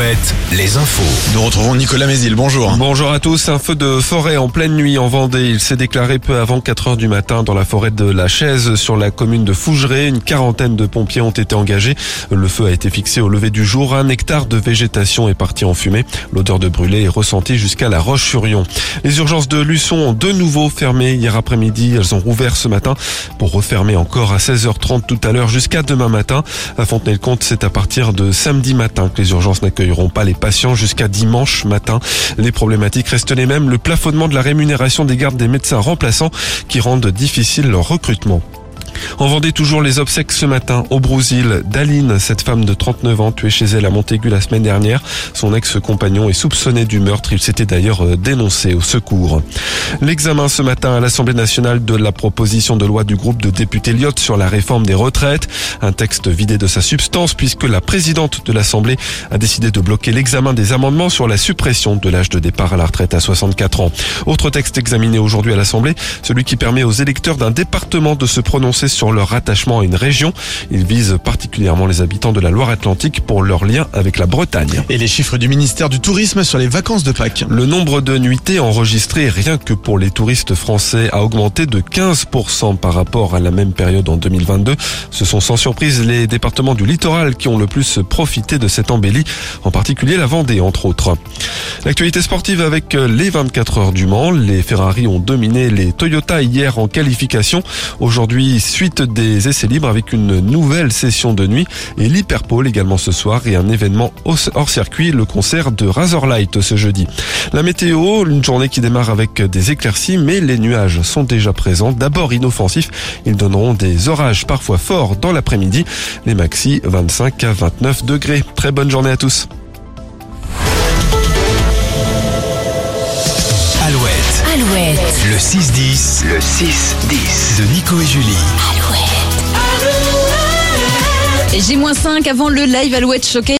Alouette, les infos. Nous retrouvons Nicolas Mézil, bonjour. Bonjour à tous. Un feu de forêt en pleine nuit en Vendée. Il s'est déclaré peu avant 4 heures du matin dans la forêt de la Chaise sur la commune de Fougeray. Une quarantaine de pompiers ont été engagés. Le feu a été fixé au lever du jour. Un hectare de végétation est parti en fumée. L'odeur de brûlé est ressentie jusqu'à la Roche-sur-Yon. Les urgences de Luçon ont de nouveau fermé hier après-midi. Elles ont rouvert ce matin pour refermer encore à 16h30 tout à l'heure jusqu'à demain matin. À Fontenay-le-Comte, c'est à partir de samedi matin que les urgences pas les patients jusqu'à dimanche matin. Les problématiques restent les mêmes. Le plafonnement de la rémunération des gardes des médecins remplaçants qui rendent difficile leur recrutement. En Vendée, toujours les obsèques ce matin au Brousil d'Aline, cette femme de 39 ans tuée chez elle à Montaigu la semaine dernière. Son ex-compagnon est soupçonné du meurtre. Il s'était d'ailleurs euh, dénoncé au secours. L'examen ce matin à l'Assemblée nationale de la proposition de loi du groupe de députés Lyot sur la réforme des retraites. Un texte vidé de sa substance puisque la présidente de l'Assemblée a décidé de bloquer l'examen des amendements sur la suppression de l'âge de départ à la retraite à 64 ans. Autre texte examiné aujourd'hui à l'Assemblée, celui qui permet aux électeurs d'un département de se prononcer sur leur rattachement à une région. Il vise particulièrement les habitants de la Loire-Atlantique pour leur lien avec la Bretagne. Et les chiffres du ministère du Tourisme sur les vacances de Pâques. Le nombre de nuitées enregistrées rien que pour les touristes français a augmenté de 15% par rapport à la même période en 2022. Ce sont sans surprise les départements du littoral qui ont le plus profité de cette embellie, en particulier la Vendée entre autres. L'actualité sportive avec les 24 heures du Mans. Les Ferrari ont dominé les Toyota hier en qualification. Aujourd'hui, suite des essais libres avec une nouvelle session de nuit et l'Hyperpole également ce soir et un événement hors circuit, le concert de Razorlight ce jeudi. La météo, une journée qui démarre avec des éclaircies mais les nuages sont déjà présents. D'abord inoffensifs, ils donneront des orages parfois forts dans l'après-midi. Les maxi 25 à 29 degrés. Très bonne journée à tous. Alouette, Alouette, le 6-10. Le 6-10. De Nico et Julie. Alouette. J-5 avant le live Alouette Choquet.